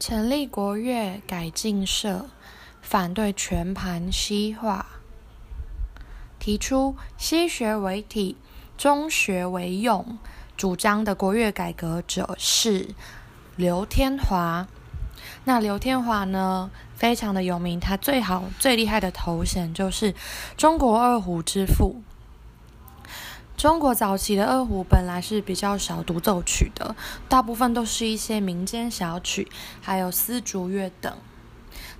成立国乐改进社，反对全盘西化，提出西学为体，中学为用。主张的国乐改革者是刘天华。那刘天华呢，非常的有名，他最好最厉害的头衔就是中国二胡之父。中国早期的二胡本来是比较少独奏曲的，大部分都是一些民间小曲，还有丝竹乐等。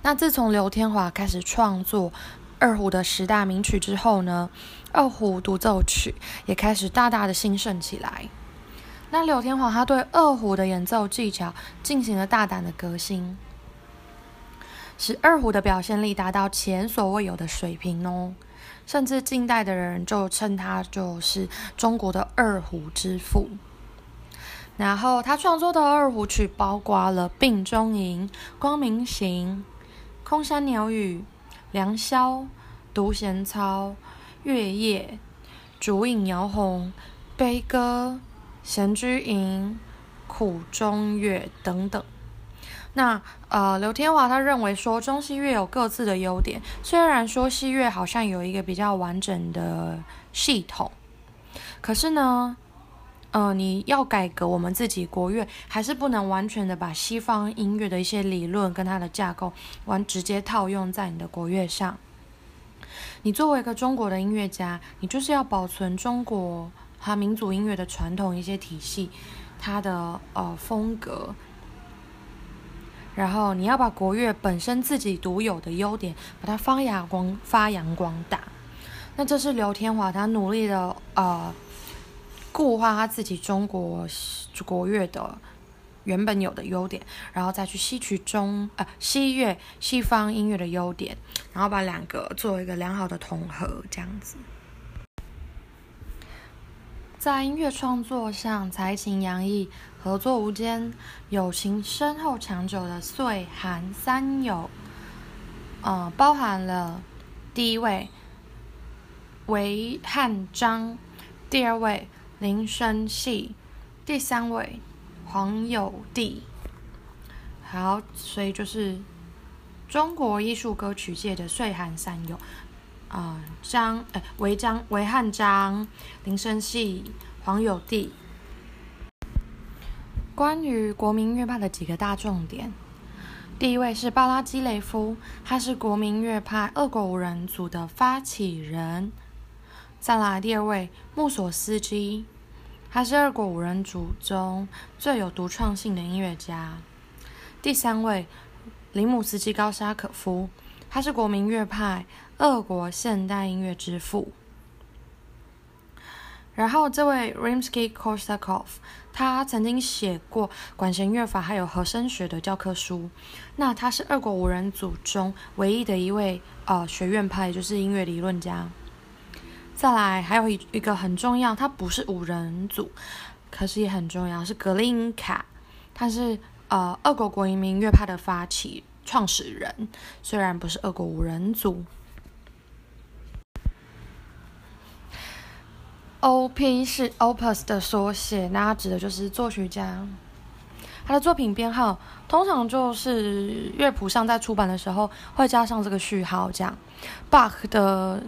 那自从刘天华开始创作二胡的十大名曲之后呢，二胡独奏曲也开始大大的兴盛起来。那刘天华他对二胡的演奏技巧进行了大胆的革新，使二胡的表现力达到前所未有的水平哦。甚至近代的人就称他就是中国的二胡之父。然后他创作的二胡曲包括了《病中吟》《光明行》《空山鸟语》《良宵》《独弦操》《月夜》《烛影摇红》《悲歌》《闲居吟》《苦中乐》等等。那呃，刘天华他认为说中西乐有各自的优点，虽然说西乐好像有一个比较完整的系统，可是呢，呃，你要改革我们自己国乐，还是不能完全的把西方音乐的一些理论跟它的架构完直接套用在你的国乐上。你作为一个中国的音乐家，你就是要保存中国和民族音乐的传统一些体系，它的呃风格。然后你要把国乐本身自己独有的优点，把它发扬光发扬光大。那这是刘天华他努力的呃固化他自己中国国乐的原本有的优点，然后再去吸取中呃西乐西方音乐的优点，然后把两个做一个良好的统合，这样子。在音乐创作上才情洋溢，合作无间，友情深厚长久的岁寒三友，呃，包含了第一位韦汉章，第二位林生系，第三位黄友弟。好，所以就是中国艺术歌曲界的岁寒三友。啊，张呃，韦张韦汉章、林生系、黄友弟。关于国民乐派的几个大重点，第一位是巴拉基雷夫，他是国民乐派二国五人组的发起人。再来第二位穆索斯基，他是二国五人组中最有独创性的音乐家。第三位林姆斯基高沙可夫，他是国民乐派。俄国现代音乐之父。然后，这位 Rimsky-Korsakov，他曾经写过管弦乐法还有和声学的教科书。那他是俄国五人组中唯一的一位呃学院派，就是音乐理论家。再来，还有一一个很重要，他不是五人组，可是也很重要，是格林卡，他是呃俄国国民乐派的发起创始人，虽然不是俄国五人组。O.P. 是 Opus 的缩写，那它指的就是作曲家。他的作品编号通常就是乐谱上在出版的时候会加上这个序号，这样。Bach 的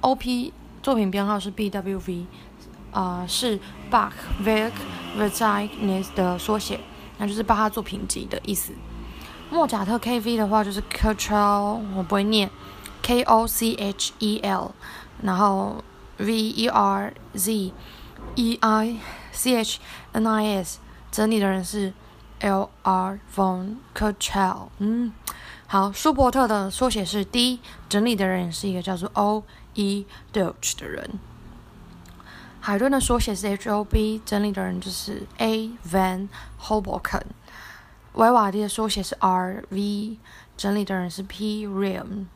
O.P. 作品编号是 B.W.V. 啊，是 Bach Werk Verzeichnis 的缩写，那就是巴哈作品集的意思。莫扎特 K.V. 的话就是 c o t r l 我不会念 K.O.C.H.E.L. 然后。V E R Z E I C H N I S，整理的人是 L R von Kechel。嗯，好，舒伯特的缩写是 D，整理的人是一个叫做 O E Deutsch 的人。海顿的缩写是 H O B，整理的人就是 A Van Hoboken。维瓦蒂的缩写是 R V，整理的人是 P Rim。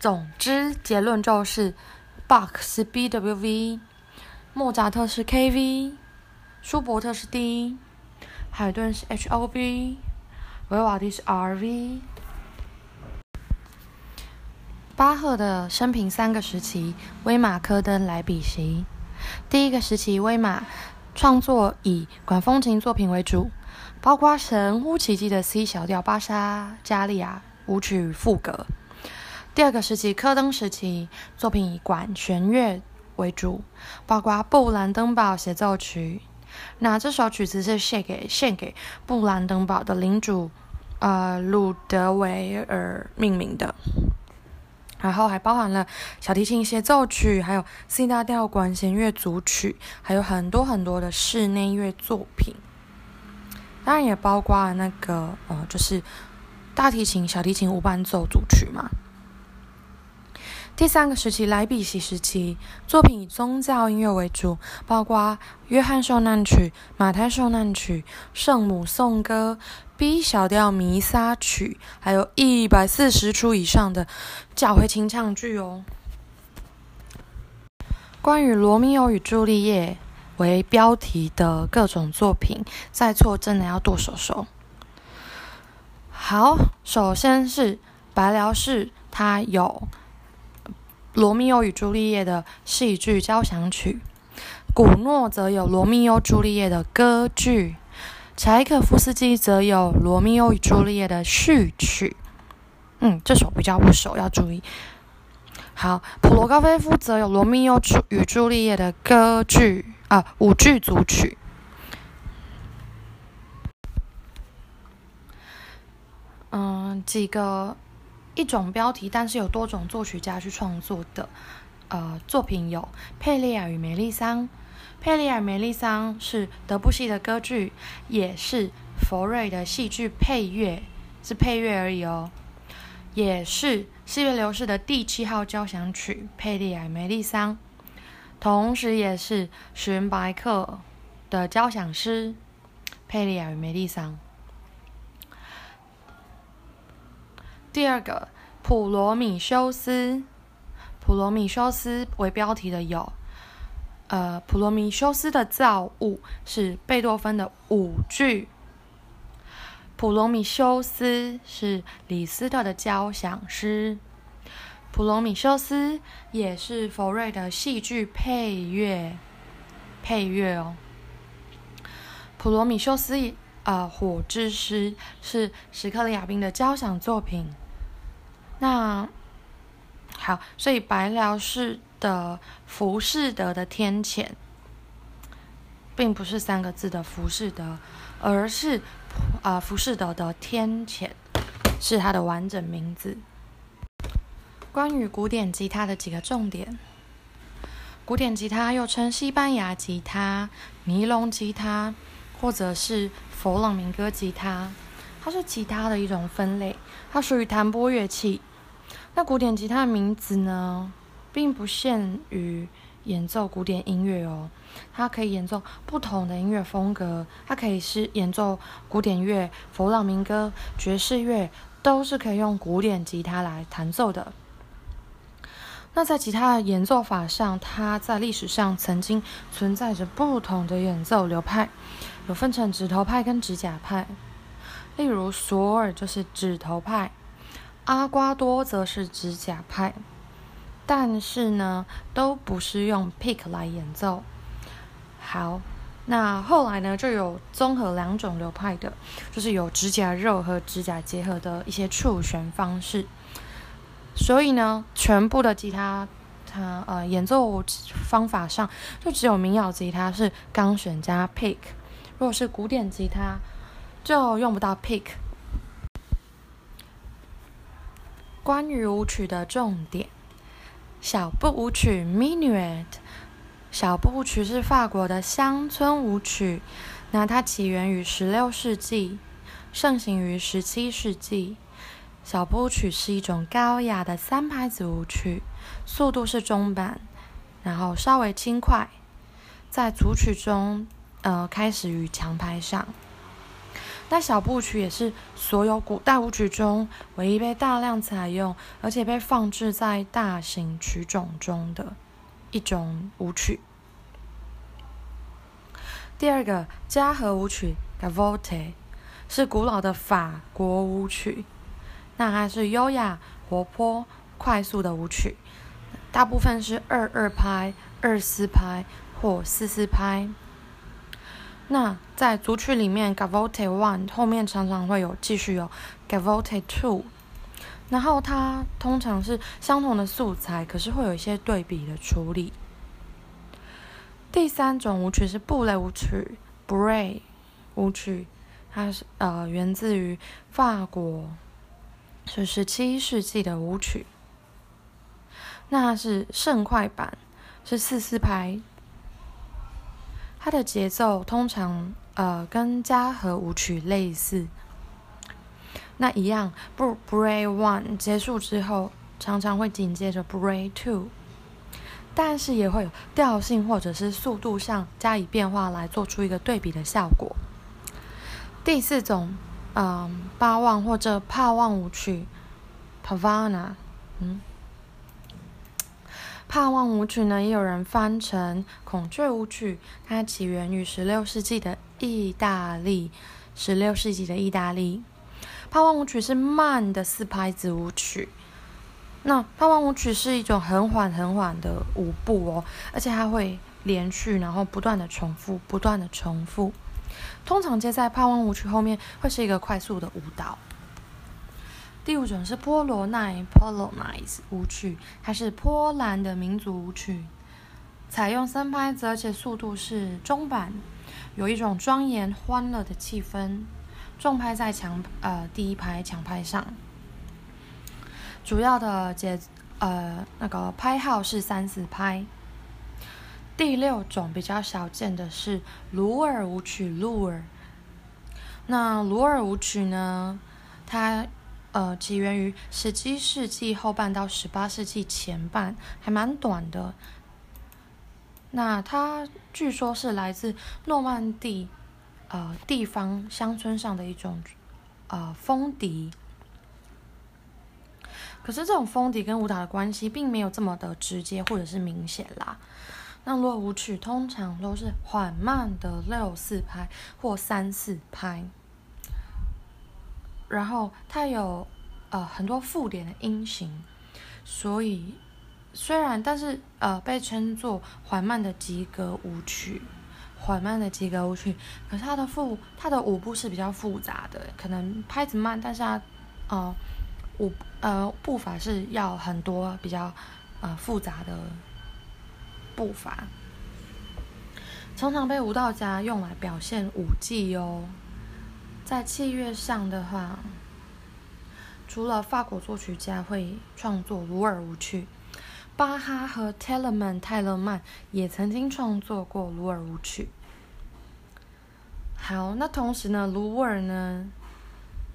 总之，结论就是。Bach 是 B.W.V，莫扎特是 K.V，舒伯特是 D，海顿是 H.O.B，维瓦蒂是 R.V。巴赫的生平三个时期：威马、科登、莱比锡。第一个时期，威马创作以管风琴作品为主，包括神乎其技的 C 小调巴沙加利亚舞曲副歌。第二个时期，科登时期，作品以管弦乐为主，包括布兰登堡协奏曲。那这首曲子是献给献给布兰登堡的领主，呃，鲁德维尔命名的。然后还包含了小提琴协奏曲，还有 C 大调管弦乐组曲，还有很多很多的室内乐作品。当然也包括那个呃，就是大提琴、小提琴无伴奏组曲嘛。第三个时期，莱比锡时期，作品以宗教音乐为主，包括约翰受难曲、马太受难曲、圣母颂歌、B 小调弥撒曲，还有一百四十出以上的教会清唱剧哦。关于《罗密欧与朱丽叶》为标题的各种作品，在错真的要剁手手。好，首先是白辽士，它有。《罗密欧与朱丽叶》的戏剧交响曲，古诺则有《罗密欧朱丽叶》的歌剧，柴可夫斯基则有《罗密欧与朱丽叶》的序曲。嗯，这首比较不熟，要注意。好，普罗高菲夫则有《罗密欧与朱丽叶》的歌剧啊舞剧组曲。嗯，几个。一种标题，但是有多种作曲家去创作的，呃，作品有《佩利亚与梅丽桑》。《佩利亚梅丽桑》是德布西的歌剧，也是佛瑞的戏剧配乐，是配乐而已哦。也是四月流士的第七号交响曲《佩利亚梅丽桑》，同时也是史云白克的交响诗《佩利尔与梅丽桑》。第二个《普罗米修斯》，《普罗米修斯》为标题的有，呃，《普罗米修斯的造物》是贝多芬的舞剧，《普罗米修斯》是李斯特的交响诗，《普罗米修斯》也是佛瑞的戏剧配乐，配乐哦，《普罗米修斯》啊，《火之诗》是史克里亚宾的交响作品。那好，所以白辽士的浮士德的天谴，并不是三个字的浮士德，而是啊浮士德的天谴是它的完整名字。关于古典吉他的几个重点，古典吉他又称西班牙吉他、尼龙吉他，或者是佛朗明哥吉他，它是吉他的一种分类，它属于弹拨乐器。那古典吉他的名字呢，并不限于演奏古典音乐哦，它可以演奏不同的音乐风格，它可以是演奏古典乐、佛朗明哥、爵士乐，都是可以用古典吉他来弹奏的。那在吉他的演奏法上，它在历史上曾经存在着不同的演奏流派，有分成指头派跟指甲派。例如索尔就是指头派。阿瓜多则是指甲派，但是呢，都不是用 pick 来演奏。好，那后来呢，就有综合两种流派的，就是有指甲肉和指甲结合的一些触弦方式。所以呢，全部的吉他，它呃演奏方法上，就只有民谣吉他是钢弦加 pick，如果是古典吉他，就用不到 pick。关于舞曲的重点，小步舞曲 （Minuet）。小步舞曲是法国的乡村舞曲，那它起源于十六世纪，盛行于十七世纪。小步曲是一种高雅的三拍子舞曲，速度是中板，然后稍微轻快，在组曲中，呃，开始于强拍上。那小步曲也是所有古代舞曲中唯一被大量采用，而且被放置在大型曲种中的一种舞曲。第二个嘉禾舞曲 （Gavotte） 是古老的法国舞曲，那它是优雅、活泼、快速的舞曲，大部分是二二拍、二四拍或四四拍。那在组曲里面，Gavotte One 后面常常会有继续有 Gavotte Two，然后它通常是相同的素材，可是会有一些对比的处理。第三种舞曲是布雷舞曲 b r a y 舞曲，它是呃源自于法国，是十七世纪的舞曲。那是盛快版，是四四拍。它的节奏通常呃跟嘉禾舞曲类似，那一样不 Bray One 结束之后，常常会紧接着 Bray Two，但是也会有调性或者是速度上加以变化来做出一个对比的效果。第四种，嗯，八望或者帕望舞曲，Pavana，嗯。帕望舞曲呢，也有人翻成孔雀舞曲。它起源于十六世纪的意大利。十六世纪的意大利，帕望舞曲是慢的四拍子舞曲。那帕望舞曲是一种很缓很缓的舞步哦，而且它会连续，然后不断的重复，不断的重复。通常接在帕望舞曲后面，会是一个快速的舞蹈。第五种是波罗奈 （Polonaise） 舞曲，它是波兰的民族舞曲，采用三拍子，而且速度是中板，有一种庄严欢乐的气氛。重拍在强呃第一拍强拍上，主要的节呃那个拍号是三四拍。第六种比较少见的是鲁尔舞曲 l u r。那鲁尔舞曲呢，它呃，起源于十七世纪后半到十八世纪前半，还蛮短的。那它据说是来自诺曼底呃地方乡村上的一种呃风笛。可是这种风笛跟舞蹈的关系并没有这么的直接或者是明显啦。那落舞曲通常都是缓慢的六四拍或三四拍。然后它有呃很多附点的音型，所以虽然但是呃被称作缓慢的及格舞曲，缓慢的及格舞曲，可是它的复它的舞步是比较复杂的，可能拍子慢，但是它呃舞呃步伐是要很多比较呃复杂的步伐，常常被舞蹈家用来表现舞技哟。在器乐上的话，除了法国作曲家会创作鲁尔舞曲，巴哈和泰勒曼泰勒曼也曾经创作过鲁尔舞曲。好，那同时呢，鲁尔呢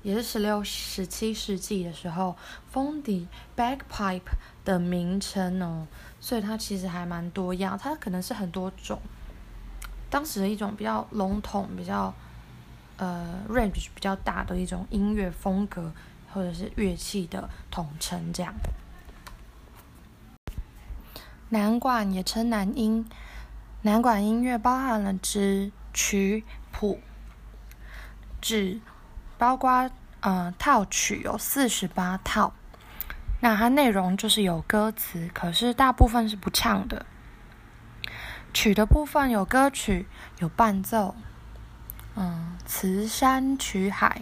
也是十六、十七世纪的时候风笛 （bagpipe） 的名称哦，所以它其实还蛮多样，它可能是很多种，当时的一种比较笼统、比较。呃，range 比较大的一种音乐风格，或者是乐器的统称，这样。南管也称南音，南管音乐包含了指曲谱，指包括呃套曲有四十八套，那它内容就是有歌词，可是大部分是不唱的。曲的部分有歌曲，有伴奏。嗯，词山曲海。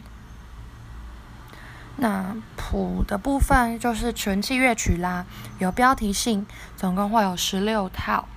那谱的部分就是纯器乐曲啦，有标题性，总共会有十六套。